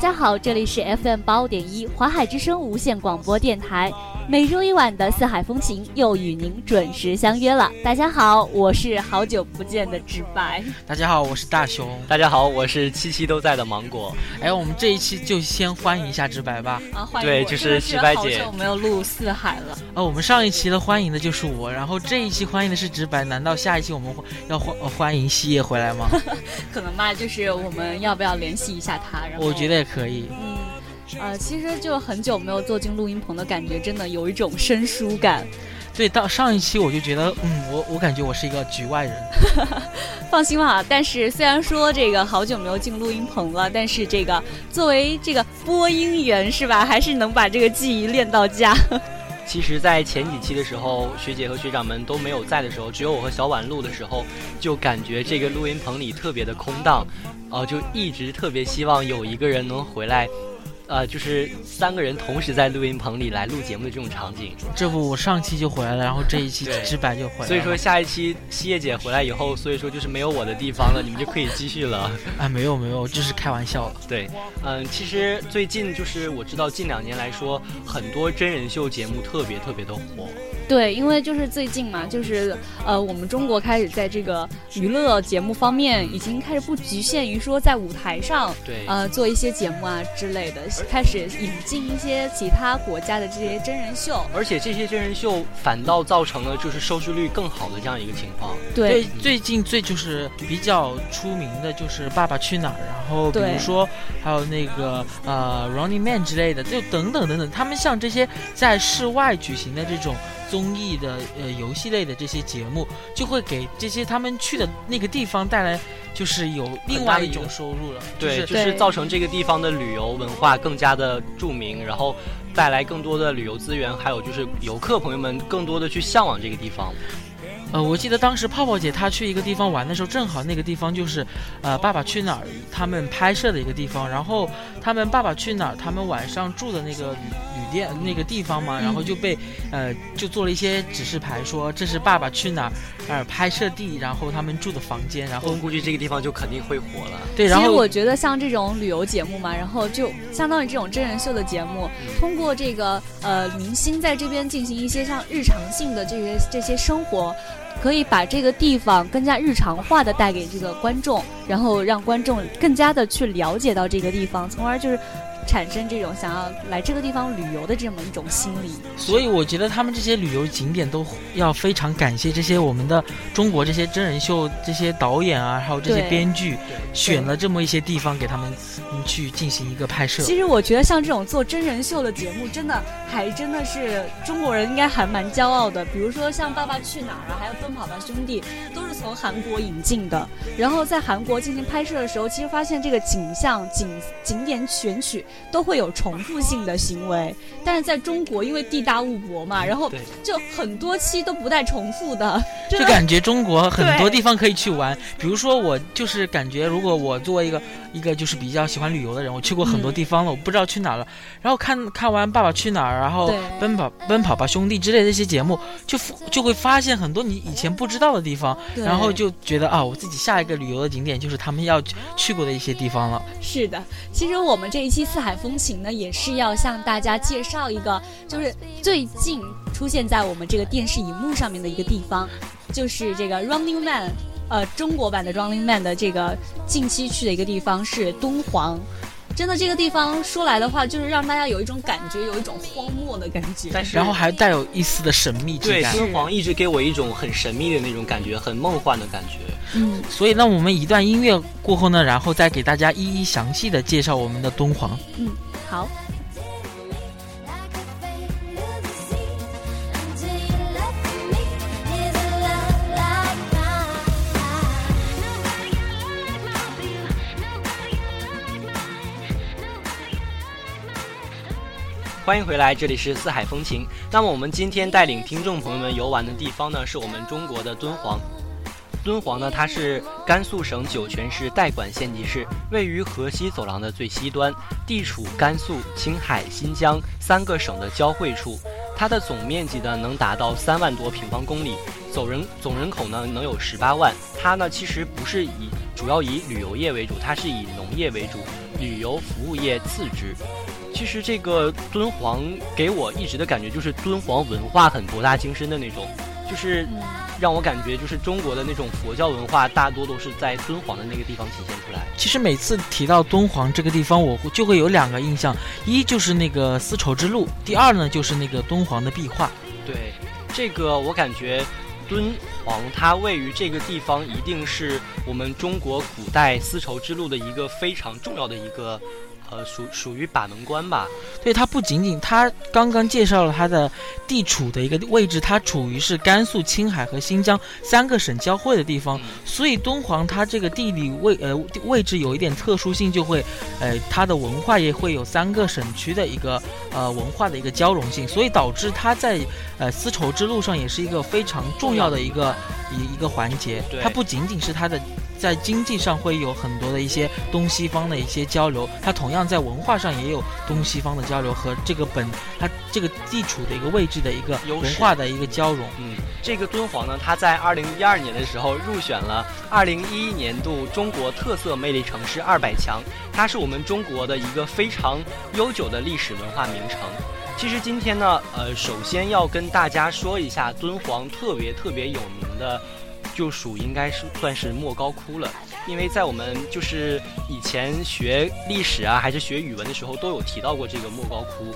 大家好，这里是 FM 八五点一华海之声无线广播电台。每周一晚的《四海风情》又与您准时相约了。大家好，我是好久不见的直白。大家好，我是大熊。大家好，我是七七都在的芒果。哎，我们这一期就先欢迎一下直白吧。啊，欢迎！对，就是直白姐。好久没有录四海了。啊，我们上一期的欢迎的就是我，然后这一期欢迎的是直白。难道下一期我们要欢欢迎西叶回来吗？可能吧，就是我们要不要联系一下他？然后我觉得也可以。嗯。呃，其实就很久没有坐进录音棚的感觉，真的有一种生疏感。对，到上一期我就觉得，嗯，我我感觉我是一个局外人。放心吧，但是虽然说这个好久没有进录音棚了，但是这个作为这个播音员是吧，还是能把这个技艺练到家。其实，在前几期的时候，学姐和学长们都没有在的时候，只有我和小婉录的时候，就感觉这个录音棚里特别的空荡，呃，就一直特别希望有一个人能回来。呃，就是三个人同时在录音棚里来录节目的这种场景。这不，我上期就回来了，然后这一期直白就回来了。所以说下一期西叶姐回来以后，所以说就是没有我的地方了，你们就可以继续了。啊，没有没有，就是开玩笑。对，嗯，其实最近就是我知道近两年来说，很多真人秀节目特别特别的火。对，因为就是最近嘛，就是呃，我们中国开始在这个娱乐节目方面，已经开始不局限于说在舞台上，对，呃，做一些节目啊之类的，开始引进一些其他国家的这些真人秀。而且这些真人秀反倒造成了就是收视率更好的这样一个情况。对，最近最就是比较出名的就是《爸爸去哪儿》，然后比如说还有那个呃《Running Man》之类的，就等等等等，他们像这些在室外举行的这种。综艺的呃游戏类的这些节目，就会给这些他们去的那个地方带来，就是有另外一种收入了。对，就是造成这个地方的旅游文化更加的著名，然后带来更多的旅游资源，还有就是游客朋友们更多的去向往这个地方。呃，我记得当时泡泡姐她去一个地方玩的时候，正好那个地方就是，呃，《爸爸去哪儿》他们拍摄的一个地方。然后他们《爸爸去哪儿》他们晚上住的那个旅旅店那个地方嘛，然后就被，呃，就做了一些指示牌，说这是《爸爸去哪儿》呃拍摄地，然后他们住的房间。然后估计这个地方就肯定会火了。对，然后其实我觉得像这种旅游节目嘛，然后就相当于这种真人秀的节目，通过这个呃明星在这边进行一些像日常性的这些这些生活。可以把这个地方更加日常化的带给这个观众，然后让观众更加的去了解到这个地方，从而就是。产生这种想要来这个地方旅游的这么一种心理，所以我觉得他们这些旅游景点都要非常感谢这些我们的中国这些真人秀这些导演啊，还有这些编剧，选了这么一些地方给他们去进行一个拍摄。其实我觉得像这种做真人秀的节目，真的还真的是中国人应该还蛮骄傲的。比如说像《爸爸去哪儿》啊，还有《奔跑吧兄弟》，都是从韩国引进的。然后在韩国进行拍摄的时候，其实发现这个景象、景景点选取。都会有重复性的行为，但是在中国，因为地大物博嘛，然后就很多期都不带重复的，就感觉中国很多地方可以去玩。比如说，我就是感觉，如果我作为一个一个就是比较喜欢旅游的人，我去过很多地方了，我不知道去哪了。然后看看完《爸爸去哪儿》，然后《奔跑奔跑吧兄弟》之类的一些节目，就就会发现很多你以前不知道的地方，然后就觉得啊，我自己下一个旅游的景点就是他们要去过的一些地方了。是的，其实我们这一期四。海风情呢，也是要向大家介绍一个，就是最近出现在我们这个电视荧幕上面的一个地方，就是这个 Running Man，呃，中国版的 Running Man 的这个近期去的一个地方是敦煌。真的，这个地方说来的话，就是让大家有一种感觉，有一种荒漠的感觉，但是然后还带有一丝的神秘之感。对，敦煌一直给我一种很神秘的那种感觉，很梦幻的感觉。嗯，所以那我们一段音乐过后呢，然后再给大家一一详细的介绍我们的敦煌。嗯，好。欢迎回来，这里是四海风情。那么我们今天带领听众朋友们游玩的地方呢，是我们中国的敦煌。敦煌呢，它是甘肃省酒泉市代管县级市，位于河西走廊的最西端，地处甘肃、青海、新疆三个省的交汇处。它的总面积呢，能达到三万多平方公里，总人总人口呢，能有十八万。它呢，其实不是以主要以旅游业为主，它是以农业为主，旅游服务业次之。其实这个敦煌给我一直的感觉就是敦煌文化很博大精深的那种，就是让我感觉就是中国的那种佛教文化大多都是在敦煌的那个地方体现出来。其实每次提到敦煌这个地方，我就会有两个印象，一就是那个丝绸之路，第二呢就是那个敦煌的壁画。对，这个我感觉敦煌它位于这个地方，一定是我们中国古代丝绸之路的一个非常重要的一个。呃，属属于把门关吧。对，它不仅仅，它刚刚介绍了它的地处的一个位置，它处于是甘肃、青海和新疆三个省交汇的地方，所以敦煌它这个地理位呃位置有一点特殊性，就会，呃，它的文化也会有三个省区的一个呃文化的一个交融性，所以导致它在呃丝绸之路上也是一个非常重要的一个一一个环节。它不仅仅是它的。在经济上会有很多的一些东西方的一些交流，它同样在文化上也有东西方的交流和这个本它这个地处的一个位置的一个文化的一个交融。嗯，这个敦煌呢，它在二零一二年的时候入选了二零一一年度中国特色魅力城市二百强，它是我们中国的一个非常悠久的历史文化名城。其实今天呢，呃，首先要跟大家说一下敦煌特别特别有名的。就属应该是算是莫高窟了，因为在我们就是以前学历史啊，还是学语文的时候，都有提到过这个莫高窟。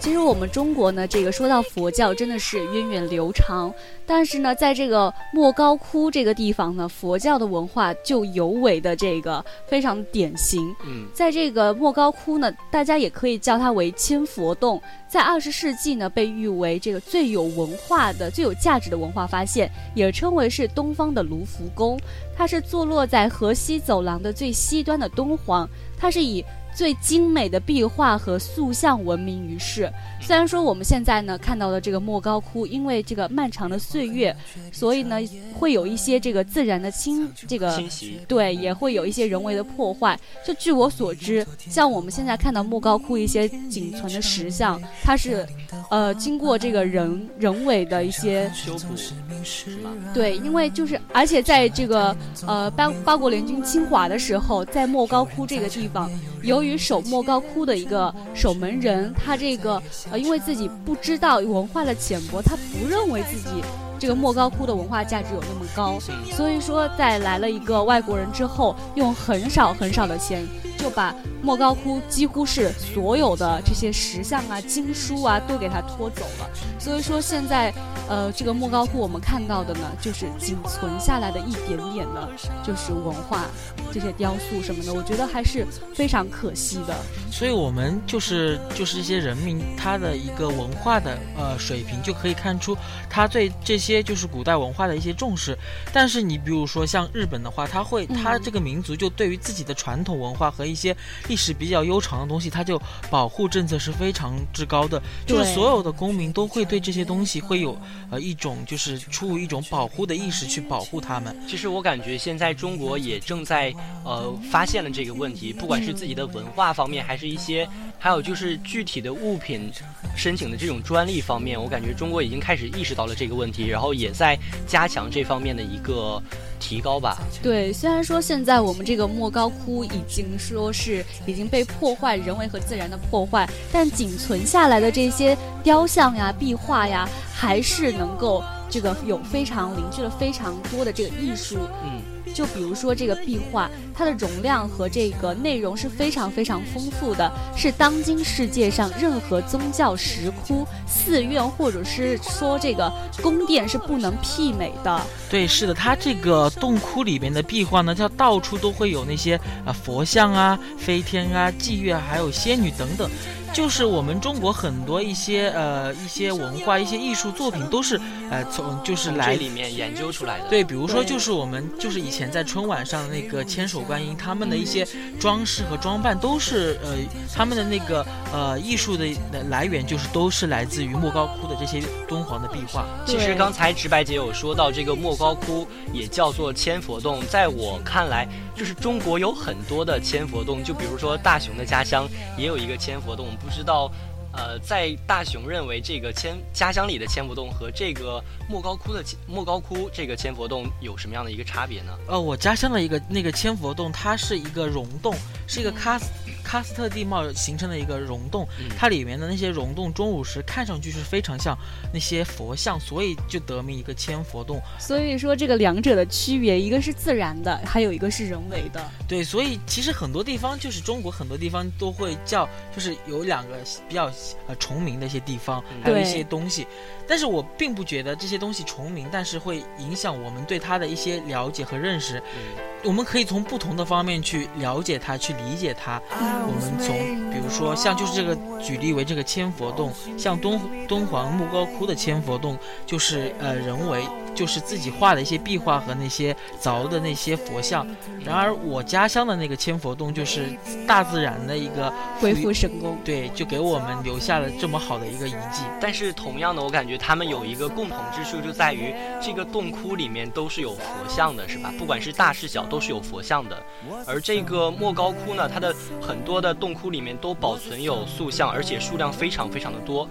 其实我们中国呢，这个说到佛教真的是源远流长，但是呢，在这个莫高窟这个地方呢，佛教的文化就尤为的这个非常典型。嗯，在这个莫高窟呢，大家也可以叫它为千佛洞，在二十世纪呢，被誉为这个最有文化的、最有价值的文化发现，也称为是东方的卢浮宫。它是坐落在河西走廊的最西端的敦煌，它是以。最精美的壁画和塑像闻名于世。虽然说我们现在呢看到的这个莫高窟，因为这个漫长的岁月，所以呢会有一些这个自然的侵这个侵袭，对，也会有一些人为的破坏。就据我所知，像我们现在看到莫高窟一些仅存的石像，它是呃经过这个人人为的一些修补，是吗？对，因为就是而且在这个呃八八国联军侵华的时候，在莫高窟这个地方，由于于守莫高窟的一个守门人，他这个呃，因为自己不知道文化的浅薄，他不认为自己这个莫高窟的文化价值有那么高，所以说在来了一个外国人之后，用很少很少的钱。就把莫高窟几乎是所有的这些石像啊、经书啊都给他拖走了，所以说现在，呃，这个莫高窟我们看到的呢，就是仅存下来的一点点的，就是文化这些雕塑什么的，我觉得还是非常可惜的。所以我们就是就是一些人民他的一个文化的呃水平，就可以看出他对这些就是古代文化的一些重视。但是你比如说像日本的话，他会他这个民族就对于自己的传统文化和一些历史比较悠长的东西，它就保护政策是非常之高的，就是所有的公民都会对这些东西会有呃一种就是出于一种保护的意识去保护他们。其实我感觉现在中国也正在呃发现了这个问题，不管是自己的文化方面，还是一些还有就是具体的物品申请的这种专利方面，我感觉中国已经开始意识到了这个问题，然后也在加强这方面的一个。提高吧。对，虽然说现在我们这个莫高窟已经说是已经被破坏，人为和自然的破坏，但仅存下来的这些雕像呀、壁画呀，还是能够这个有非常凝聚了非常多的这个艺术。嗯。就比如说这个壁画，它的容量和这个内容是非常非常丰富的，是当今世界上任何宗教石窟、寺院或者是说这个宫殿是不能媲美的。对，是的，它这个洞窟里面的壁画呢，它到处都会有那些啊佛像啊、飞天啊、祭月，还有仙女等等。就是我们中国很多一些呃一些文化一些艺术作品都是呃从就是来里面研究出来的。对，比如说就是我们就是以前在春晚上的那个千手观音，他们的一些装饰和装扮都是呃他们的那个呃艺术的来源就是都是来自于莫高窟的这些敦煌的壁画。其实刚才直白姐有说到这个莫高窟也叫做千佛洞，在我看来就是中国有很多的千佛洞，就比如说大雄的家乡也有一个千佛洞。不知道呃，在大雄认为这个千家乡里的千佛洞和这个莫高窟的莫高窟这个千佛洞有什么样的一个差别呢？呃，我家乡的一个那个千佛洞，它是一个溶洞，是一个喀斯喀斯特地貌形成的一个溶洞，它里面的那些溶洞钟乳石看上去是非常像那些佛像，所以就得名一个千佛洞。所以说这个两者的区别，一个是自然的，还有一个是人为的。对，所以其实很多地方就是中国很多地方都会叫，就是有两个比较呃重名的一些地方，还有一些东西。但是我并不觉得这些东西重名，但是会影响我们对它的一些了解和认识。我们可以从不同的方面去了解它，去理解它。我们从比如说像就是这个举例为这个千佛洞，像敦敦煌莫高窟的千佛洞，就是呃人为。就是自己画的一些壁画和那些凿的那些佛像，然而我家乡的那个千佛洞就是大自然的一个恢复神功，对，就给我们留下了这么好的一个遗迹。但是同样的，我感觉他们有一个共同之处，就在于这个洞窟里面都是有佛像的，是吧？不管是大是小，都是有佛像的。而这个莫高窟呢，它的很多的洞窟里面都保存有塑像，而且数量非常非常的多。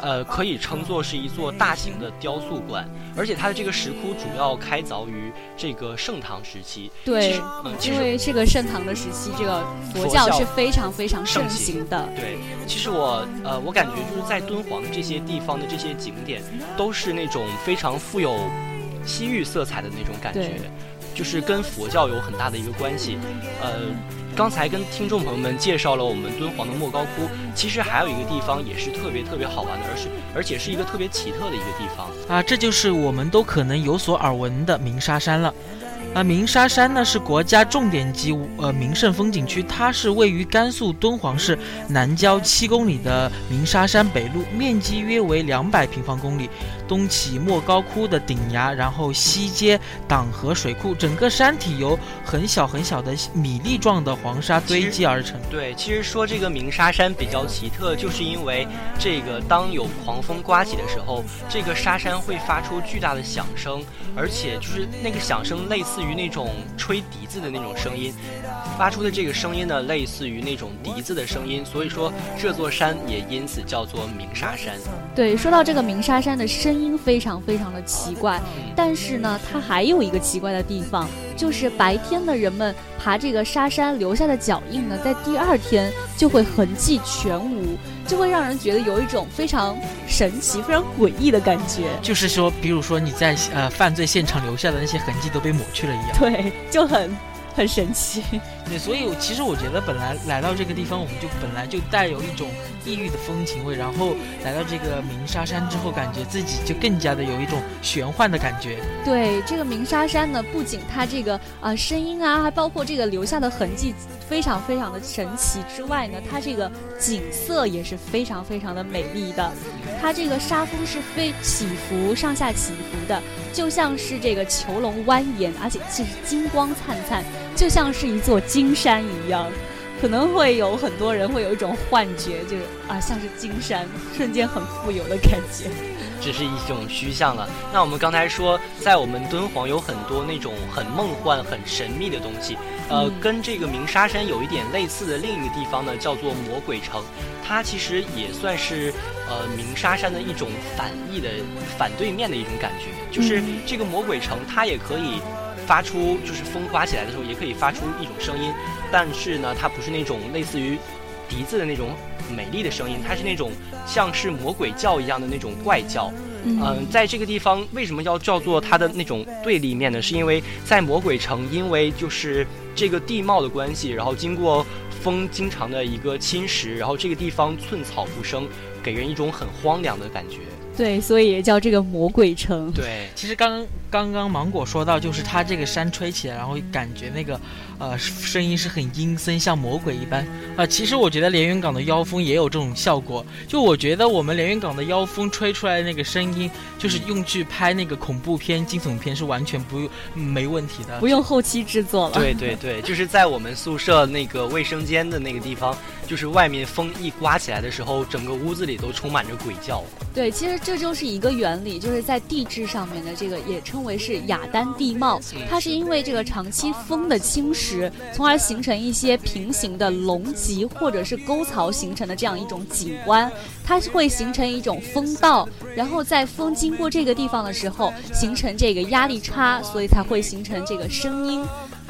呃，可以称作是一座大型的雕塑馆，而且它的这个石窟主要开凿于这个盛唐时期。对，嗯因为这个盛唐的时期，这个佛教是非常非常盛行的。对，其实我呃，我感觉就是在敦煌这些地方的这些景点，都是那种非常富有西域色彩的那种感觉，就是跟佛教有很大的一个关系。呃。刚才跟听众朋友们介绍了我们敦煌的莫高窟，其实还有一个地方也是特别特别好玩的，而是而且是一个特别奇特的一个地方啊，这就是我们都可能有所耳闻的鸣沙山了。啊，鸣沙山呢是国家重点级呃名胜风景区，它是位于甘肃敦煌市南郊七公里的鸣沙山北麓，面积约为两百平方公里。东起莫高窟的顶崖，然后西接党河水库，整个山体由很小很小的米粒状的黄沙堆积而成。对，其实说这个鸣沙山比较奇特，就是因为这个当有狂风刮起的时候，这个沙山会发出巨大的响声，而且就是那个响声类似于那种吹笛子的那种声音，发出的这个声音呢，类似于那种笛子的声音，所以说这座山也因此叫做鸣沙山。对，说到这个鸣沙山的声。音非常非常的奇怪，但是呢，它还有一个奇怪的地方，就是白天的人们爬这个沙山留下的脚印呢，在第二天就会痕迹全无，就会让人觉得有一种非常神奇、非常诡异的感觉。就是说，比如说你在呃犯罪现场留下的那些痕迹都被抹去了一样。对，就很。很神奇，对，所以其实我觉得本来来到这个地方，我们就本来就带有一种异域的风情味，然后来到这个鸣沙山之后，感觉自己就更加的有一种玄幻的感觉。对，这个鸣沙山呢，不仅它这个啊声音啊，还包括这个留下的痕迹非常非常的神奇之外呢，它这个景色也是非常非常的美丽的。它这个沙峰是非起伏上下起伏的，就像是这个囚笼蜿蜒，而且是金光灿灿。就像是一座金山一样，可能会有很多人会有一种幻觉，就是啊，像是金山，瞬间很富有的感觉。只是一种虚像了。那我们刚才说，在我们敦煌有很多那种很梦幻、很神秘的东西。呃，跟这个鸣沙山有一点类似的另一个地方呢，叫做魔鬼城。它其实也算是呃鸣沙山的一种反义的反对面的一种感觉。就是这个魔鬼城，它也可以。发出就是风刮起来的时候，也可以发出一种声音，但是呢，它不是那种类似于笛子的那种美丽的声音，它是那种像是魔鬼叫一样的那种怪叫。嗯，在这个地方为什么要叫做它的那种对立面呢？是因为在魔鬼城，因为就是这个地貌的关系，然后经过风经常的一个侵蚀，然后这个地方寸草不生，给人一种很荒凉的感觉。对，所以也叫这个魔鬼城。对，其实刚刚刚芒果说到，就是它这个山吹起来，然后感觉那个，呃，声音是很阴森，像魔鬼一般。啊，其实我觉得连云港的妖风也有这种效果。就我觉得我们连云港的妖风吹出来的那个声音，就是用去拍那个恐怖片、惊悚片是完全不用没问题的，不用后期制作了。对对对，就是在我们宿舍那个卫生间的那个地方，就是外面风一刮起来的时候，整个屋子里都充满着鬼叫。对，其实这就是一个原理，就是在地质上面的这个也称为是雅丹地貌，它是因为这个长期风的侵蚀，从而形成一些平行的隆脊或者是沟槽形成的这样一种景观，它会形成一种风道，然后在风经过这个地方的时候，形成这个压力差，所以才会形成这个声音，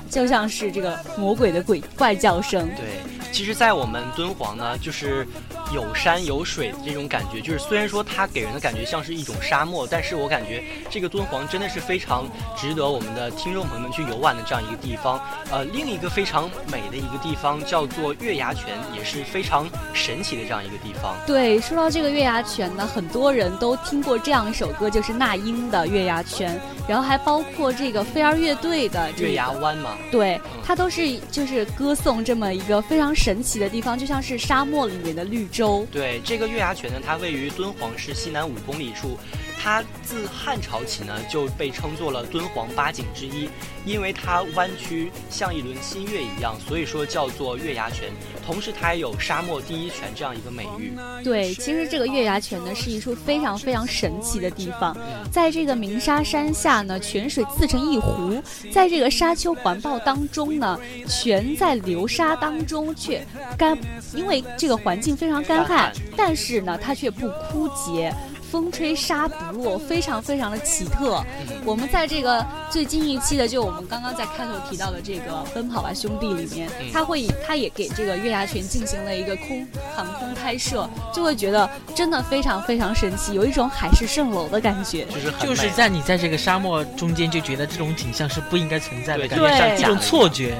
就像是这个魔鬼的鬼怪叫声。对。其实，在我们敦煌呢，就是有山有水的这种感觉。就是虽然说它给人的感觉像是一种沙漠，但是我感觉这个敦煌真的是非常值得我们的听众朋友们去游玩的这样一个地方。呃，另一个非常美的一个地方叫做月牙泉，也是非常神奇的这样一个地方。对，说到这个月牙泉呢，很多人都听过这样一首歌，就是那英的《月牙泉》，然后还包括这个飞儿乐队的《月牙湾》嘛。对，它都是就是歌颂这么一个非常。神奇的地方就像是沙漠里面的绿洲。对，这个月牙泉呢，它位于敦煌市西南五公里处。它自汉朝起呢，就被称作了敦煌八景之一，因为它弯曲像一轮新月一样，所以说叫做月牙泉。同时，它也有沙漠第一泉这样一个美誉。对，其实这个月牙泉呢，是一处非常非常神奇的地方。在这个鸣沙山下呢，泉水自成一湖，在这个沙丘环抱当中呢，泉在流沙当中却干，因为这个环境非常干旱，但是呢，它却不枯竭。风吹沙不落，非常非常的奇特。我们在这个最近一期的，就我们刚刚在开头提到的这个《奔跑吧兄弟》里面，他会以他也给这个月牙泉进行了一个空航空拍摄，就会觉得真的非常非常神奇，有一种海市蜃楼的感觉。就是就是在你在这个沙漠中间就觉得这种景象是不应该存在的，感觉像一种错觉。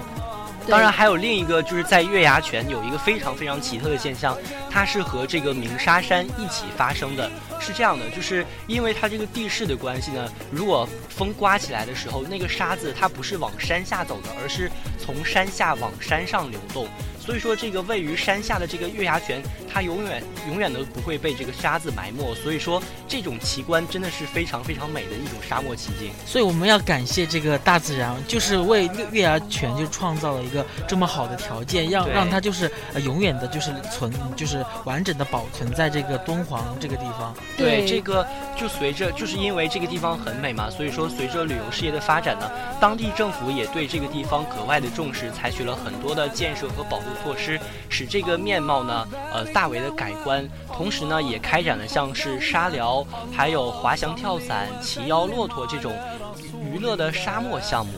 当然，还有另一个，就是在月牙泉有一个非常非常奇特的现象，它是和这个鸣沙山一起发生的。是这样的，就是因为它这个地势的关系呢，如果风刮起来的时候，那个沙子它不是往山下走的，而是从山下往山上流动。所以说，这个位于山下的这个月牙泉，它永远永远都不会被这个沙子埋没。所以说，这种奇观真的是非常非常美的一种沙漠奇景。所以我们要感谢这个大自然，就是为月月牙泉就创造了一个这么好的条件，让让它就是呃永远的，就是存，就是完整的保存在这个敦煌这个地方。对，这个就随着就是因为这个地方很美嘛，所以说随着旅游事业的发展呢，当地政府也对这个地方格外的重视，采取了很多的建设和保护。措施使这个面貌呢，呃，大大为的改观。同时呢，也开展了像是沙疗、还有滑翔跳伞、骑腰骆驼这种娱乐的沙漠项目。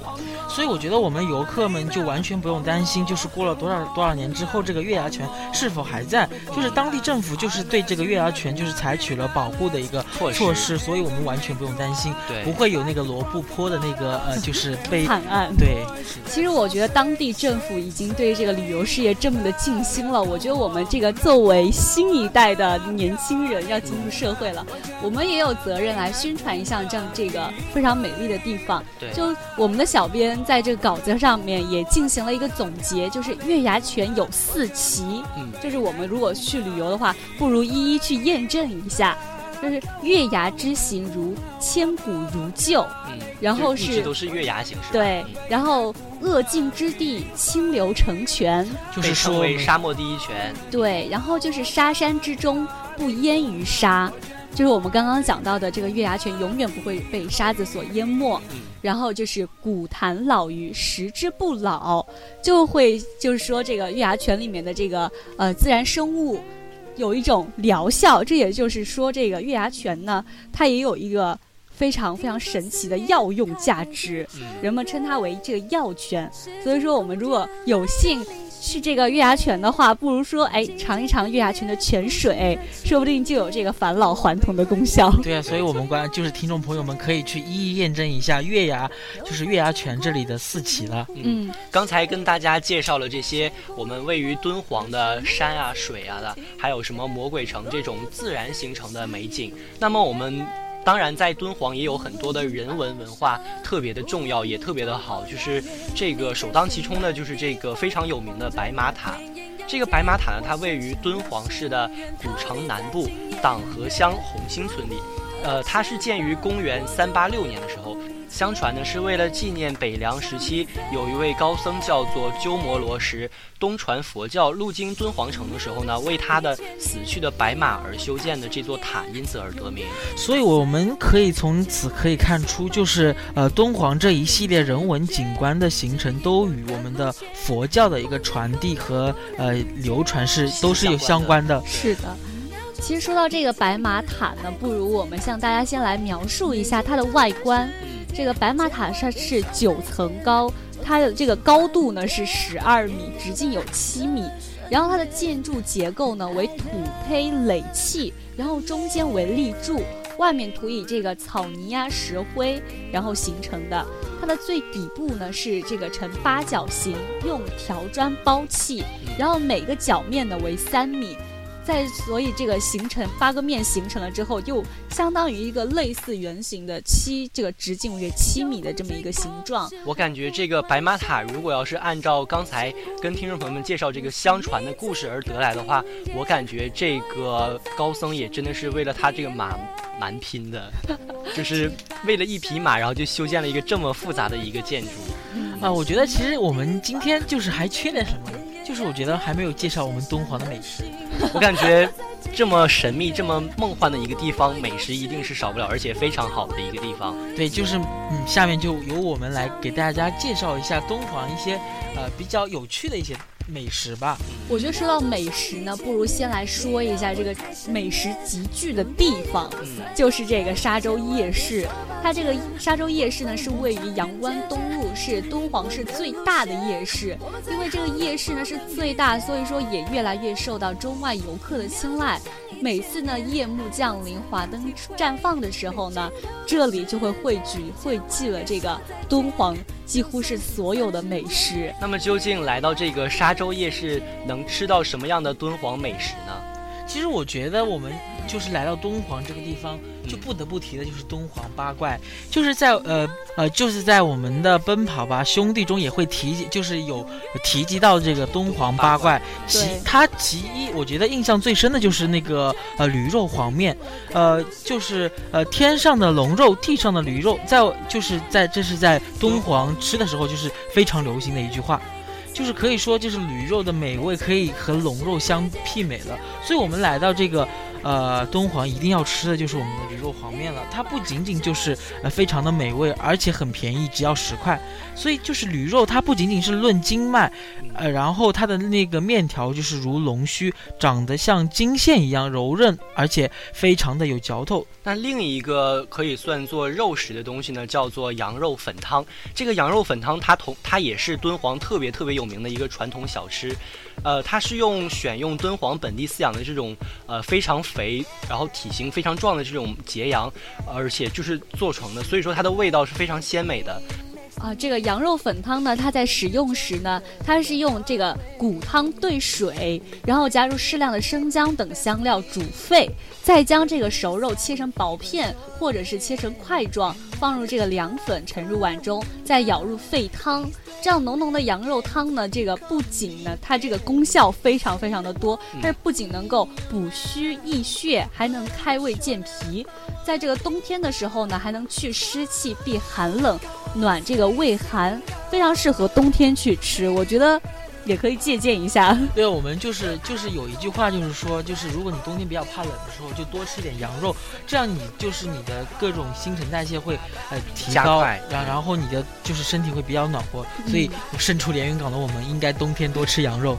所以我觉得我们游客们就完全不用担心，就是过了多少多少年之后，这个月牙泉是否还在？就是当地政府就是对这个月牙泉就是采取了保护的一个措施，所以我们完全不用担心，不会有那个罗布泊的那个呃，就是被 惨案。对，其实我觉得当地政府已经对这个旅游事业这么的尽心了，我觉得我们这个作为新一代的年轻人要进入社会了，我们也有责任来宣传一下这样这个非常美丽的地方。对，就我们的小编。在这个稿子上面也进行了一个总结，就是月牙泉有四奇，嗯，就是我们如果去旅游的话，不如一一去验证一下。就是月牙之形如千古如旧，嗯，然后是都是月牙形式，对，然后恶境之地清流成泉，就是称为沙漠第一泉，对，然后就是沙山之中不淹于沙。就是我们刚刚讲到的这个月牙泉永远不会被沙子所淹没，然后就是古潭老鱼食之不老，就会就是说这个月牙泉里面的这个呃自然生物有一种疗效，这也就是说这个月牙泉呢，它也有一个非常非常神奇的药用价值，人们称它为这个药泉，所以说我们如果有幸。去这个月牙泉的话，不如说哎尝一尝月牙泉的泉水，说不定就有这个返老还童的功效。对啊，所以我们关就是听众朋友们可以去一一验证一下月牙，就是月牙泉这里的四奇了。嗯，刚才跟大家介绍了这些我们位于敦煌的山啊、水啊的，还有什么魔鬼城这种自然形成的美景。那么我们。当然，在敦煌也有很多的人文文化，特别的重要，也特别的好。就是这个首当其冲的，就是这个非常有名的白马塔。这个白马塔呢，它位于敦煌市的古城南部党河乡红星村里。呃，它是建于公元三八六年的时候。相传呢是为了纪念北凉时期有一位高僧叫做鸠摩罗什，东传佛教路经敦煌城的时候呢，为他的死去的白马而修建的这座塔，因此而得名。所以我们可以从此可以看出，就是呃敦煌这一系列人文景观的形成，都与我们的佛教的一个传递和呃流传是都是有相关的。是的。其实说到这个白马塔呢，不如我们向大家先来描述一下它的外观。这个白马塔它是九层高，它的这个高度呢是十二米，直径有七米。然后它的建筑结构呢为土坯垒砌，然后中间为立柱，外面涂以这个草泥啊石灰，然后形成的。它的最底部呢是这个呈八角形，用条砖包砌，然后每个角面呢为三米。在所以这个形成八个面形成了之后，又相当于一个类似圆形的七这个直径约七米的这么一个形状。我感觉这个白马塔，如果要是按照刚才跟听众朋友们介绍这个相传的故事而得来的话，我感觉这个高僧也真的是为了他这个马蛮拼的，就是为了一匹马，然后就修建了一个这么复杂的一个建筑。啊，我觉得其实我们今天就是还缺点什么？就是我觉得还没有介绍我们敦煌的美食。我感觉这么神秘、这么梦幻的一个地方，美食一定是少不了，而且非常好的一个地方。对，就是嗯，下面就由我们来给大家介绍一下敦煌一些呃比较有趣的一些。美食吧，我觉得说到美食呢，不如先来说一下这个美食集聚的地方，就是这个沙洲夜市。它这个沙洲夜市呢，是位于阳关东路，是敦煌市最大的夜市。因为这个夜市呢是最大，所以说也越来越受到中外游客的青睐。每次呢夜幕降临、华灯绽放的时候呢，这里就会汇聚、汇聚了这个敦煌。几乎是所有的美食。那么，究竟来到这个沙洲夜市，能吃到什么样的敦煌美食呢？其实我觉得我们就是来到敦煌这个地方，就不得不提的就是敦煌八怪，就是在呃呃，就是在我们的奔跑吧兄弟中也会提及，就是有提及到这个敦煌八怪。其他其一，我觉得印象最深的就是那个呃驴肉黄面，呃就是呃天上的龙肉，地上的驴肉，在就是在这是在敦煌吃的时候就是非常流行的一句话。就是可以说，就是驴肉的美味可以和龙肉相媲美了，所以我们来到这个。呃，敦煌一定要吃的就是我们的驴肉黄面了。它不仅仅就是呃非常的美味，而且很便宜，只要十块。所以就是驴肉，它不仅仅是论斤卖，呃，然后它的那个面条就是如龙须，长得像金线一样柔韧，而且非常的有嚼头。那另一个可以算作肉食的东西呢，叫做羊肉粉汤。这个羊肉粉汤，它同它也是敦煌特别特别有名的一个传统小吃。呃，它是用选用敦煌本地饲养的这种呃非常肥，然后体型非常壮的这种羯羊，而且就是做成的，所以说它的味道是非常鲜美的。啊，这个羊肉粉汤呢，它在使用时呢，它是用这个骨汤兑水，然后加入适量的生姜等香料煮沸，再将这个熟肉切成薄片或者是切成块状，放入这个凉粉，盛入碗中，再舀入沸汤。这样浓浓的羊肉汤呢，这个不仅呢，它这个功效非常非常的多，它是不仅能够补虚益血，还能开胃健脾，在这个冬天的时候呢，还能去湿气、避寒冷、暖这个胃寒，非常适合冬天去吃。我觉得。也可以借鉴一下。对，我们就是就是有一句话，就是说，就是如果你冬天比较怕冷的时候，就多吃点羊肉，这样你就是你的各种新陈代谢会呃提高，然然后你的就是身体会比较暖和。所以身处连云港的我们，应该冬天多吃羊肉。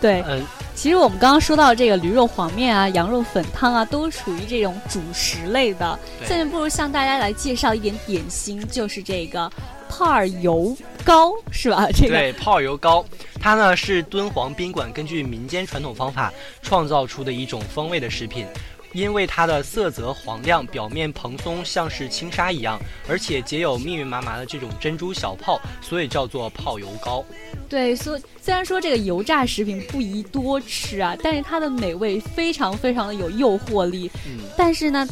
对，嗯，其实我们刚刚说到这个驴肉黄面啊、羊肉粉汤啊，都属于这种主食类的。下面不如向大家来介绍一点点心，就是这个。泡油糕是吧？这个对泡油糕，它呢是敦煌宾馆根据民间传统方法创造出的一种风味的食品，因为它的色泽黄亮，表面蓬松，像是轻纱一样，而且结有密密麻麻的这种珍珠小泡，所以叫做泡油糕。对，所虽然说这个油炸食品不宜多吃啊，但是它的美味非常非常的有诱惑力。嗯，但是呢。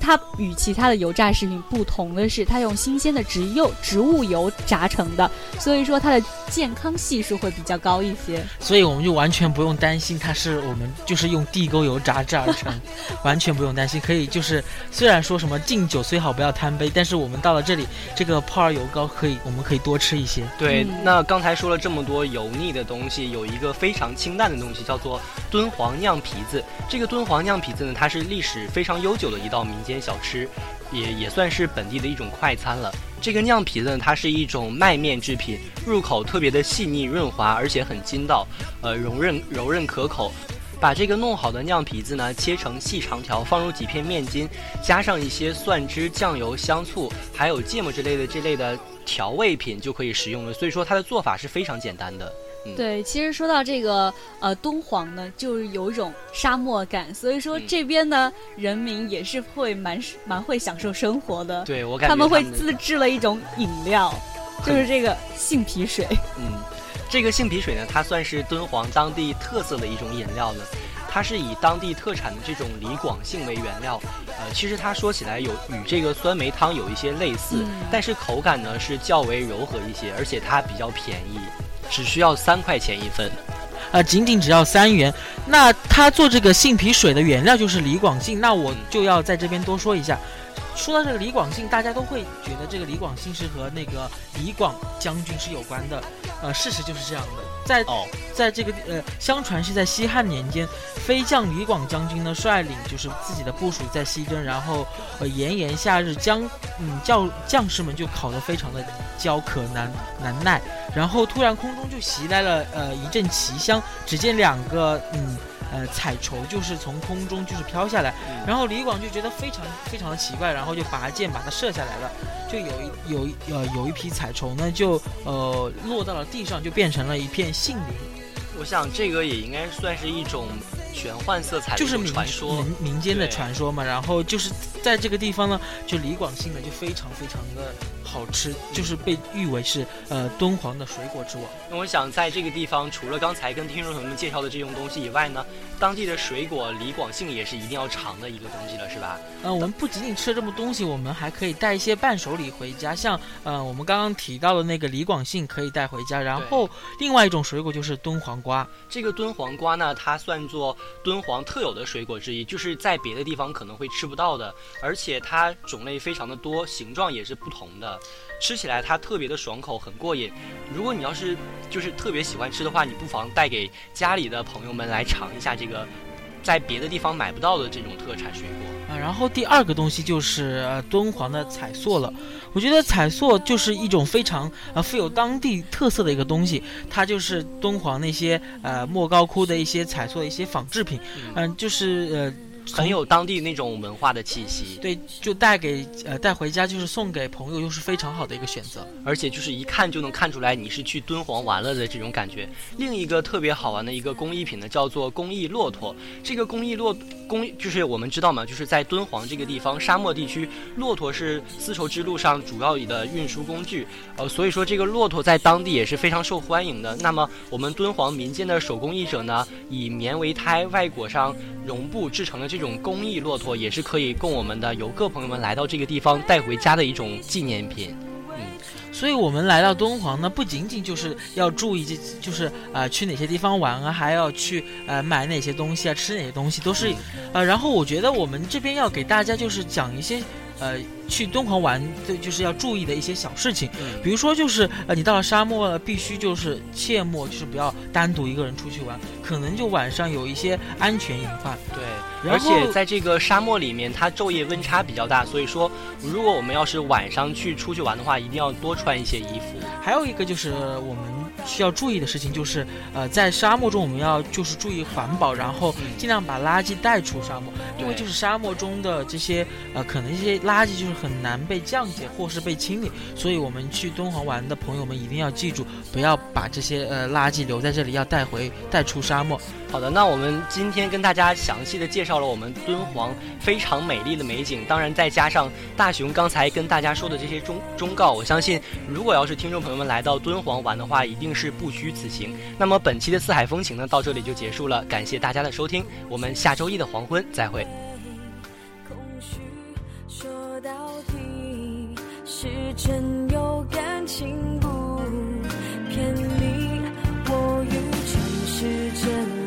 它与其他的油炸食品不同的是，它用新鲜的植油植物油炸成的，所以说它的健康系数会比较高一些。所以我们就完全不用担心它是我们就是用地沟油炸制而成，完全不用担心。可以就是虽然说什么敬酒虽好不要贪杯，但是我们到了这里，这个泡儿油糕可以我们可以多吃一些。对，那刚才说了这么多油腻的东西，有一个非常清淡的东西叫做敦煌酿皮子。这个敦煌酿皮子呢，它是历史非常悠久的一道民间小吃。也也算是本地的一种快餐了。这个酿皮子呢，它是一种麦面制品，入口特别的细腻润滑，而且很筋道，呃，柔韧柔韧可口。把这个弄好的酿皮子呢，切成细长条，放入几片面筋，加上一些蒜汁、酱油、香醋，还有芥末之类的这类的调味品就可以食用了。所以说它的做法是非常简单的。对，其实说到这个呃敦煌呢，就是有一种沙漠感，所以说这边呢人民也是会蛮蛮会享受生活的。对我感觉他们会自制了一种饮料，就是这个杏皮水。嗯，这个杏皮水呢，它算是敦煌当地特色的一种饮料呢。它是以当地特产的这种李广杏为原料，呃，其实它说起来有与这个酸梅汤有一些类似，但是口感呢是较为柔和一些，而且它比较便宜。只需要三块钱一份，啊，仅仅只要三元。那他做这个杏皮水的原料就是李广杏，那我就要在这边多说一下。说到这个李广信，大家都会觉得这个李广信是和那个李广将军是有关的，呃，事实就是这样的。在哦在这个呃，相传是在西汉年间，飞将李广将军呢率领就是自己的部署在西征，然后呃炎炎夏日将嗯将将士们就烤得非常的焦渴难难耐，然后突然空中就袭来了呃一阵奇香，只见两个嗯。呃，彩绸就是从空中就是飘下来，然后李广就觉得非常非常的奇怪，然后就拔剑把它射下来了，就有一有呃有一批彩绸呢，就呃落到了地上，就变成了一片杏林。我想这个也应该算是一种玄幻色彩，就是传说民民间的传说嘛。然后就是在这个地方呢，就李广信呢就非常非常的。好吃就是被誉为是呃敦煌的水果之王。那我想在这个地方，除了刚才跟听众朋友们介绍的这种东西以外呢，当地的水果李广杏也是一定要尝的一个东西了，是吧？呃，我们不仅仅吃了这么东西，我们还可以带一些伴手礼回家，像呃我们刚刚提到的那个李广杏可以带回家，然后另外一种水果就是敦煌瓜。这个敦煌瓜呢，它算作敦煌特有的水果之一，就是在别的地方可能会吃不到的，而且它种类非常的多，形状也是不同的。吃起来它特别的爽口，很过瘾。如果你要是就是特别喜欢吃的话，你不妨带给家里的朋友们来尝一下这个在别的地方买不到的这种特产水果啊。然后第二个东西就是呃敦煌的彩塑了。我觉得彩塑就是一种非常呃富有当地特色的一个东西，它就是敦煌那些呃莫高窟的一些彩塑的一些仿制品，嗯，就是呃。很有当地那种文化的气息，对，就带给呃带回家，就是送给朋友，又是非常好的一个选择。而且就是一看就能看出来你是去敦煌玩了的这种感觉。另一个特别好玩的一个工艺品呢，叫做工艺骆驼。这个工艺骆工就是我们知道嘛，就是在敦煌这个地方沙漠地区，骆驼是丝绸之路上主要的运输工具。呃，所以说这个骆驼在当地也是非常受欢迎的。那么我们敦煌民间的手工艺者呢，以棉为胎，外裹上绒布制成了这。种工艺骆驼也是可以供我们的游客朋友们来到这个地方带回家的一种纪念品。嗯，所以我们来到敦煌呢，不仅仅就是要注意，这就是呃去哪些地方玩啊，还要去呃买哪些东西啊，吃哪些东西都是。呃，然后我觉得我们这边要给大家就是讲一些呃。去敦煌玩，的就是要注意的一些小事情，比如说就是呃，你到了沙漠了，必须就是切莫就是不要单独一个人出去玩，可能就晚上有一些安全隐患。对，而且在这个沙漠里面，它昼夜温差比较大，所以说如果我们要是晚上去出去玩的话，一定要多穿一些衣服。还有一个就是我们需要注意的事情就是，呃，在沙漠中我们要就是注意环保，然后尽量把垃圾带出沙漠，因为就是沙漠中的这些呃，可能一些垃圾就是。很难被降解或是被清理，所以我们去敦煌玩的朋友们一定要记住，不要把这些呃垃圾留在这里，要带回带出沙漠。好的，那我们今天跟大家详细的介绍了我们敦煌非常美丽的美景，当然再加上大熊刚才跟大家说的这些忠忠告，我相信如果要是听众朋友们来到敦煌玩的话，一定是不虚此行。那么本期的四海风情呢，到这里就结束了，感谢大家的收听，我们下周一的黄昏再会说到底。是真有感情不骗你。对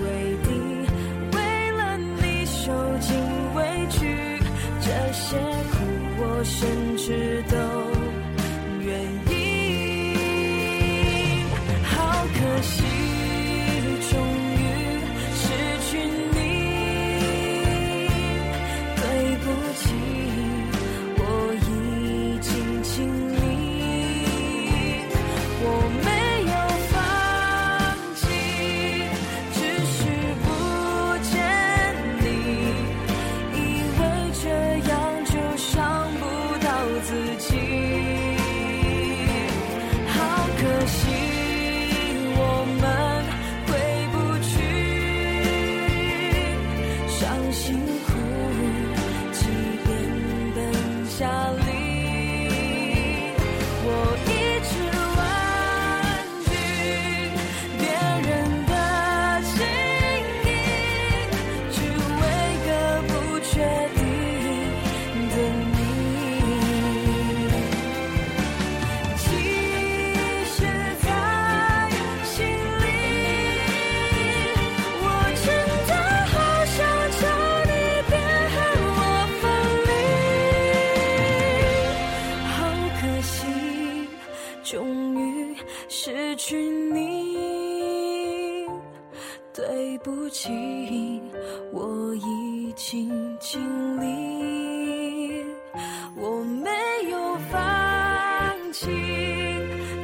心，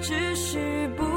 只是不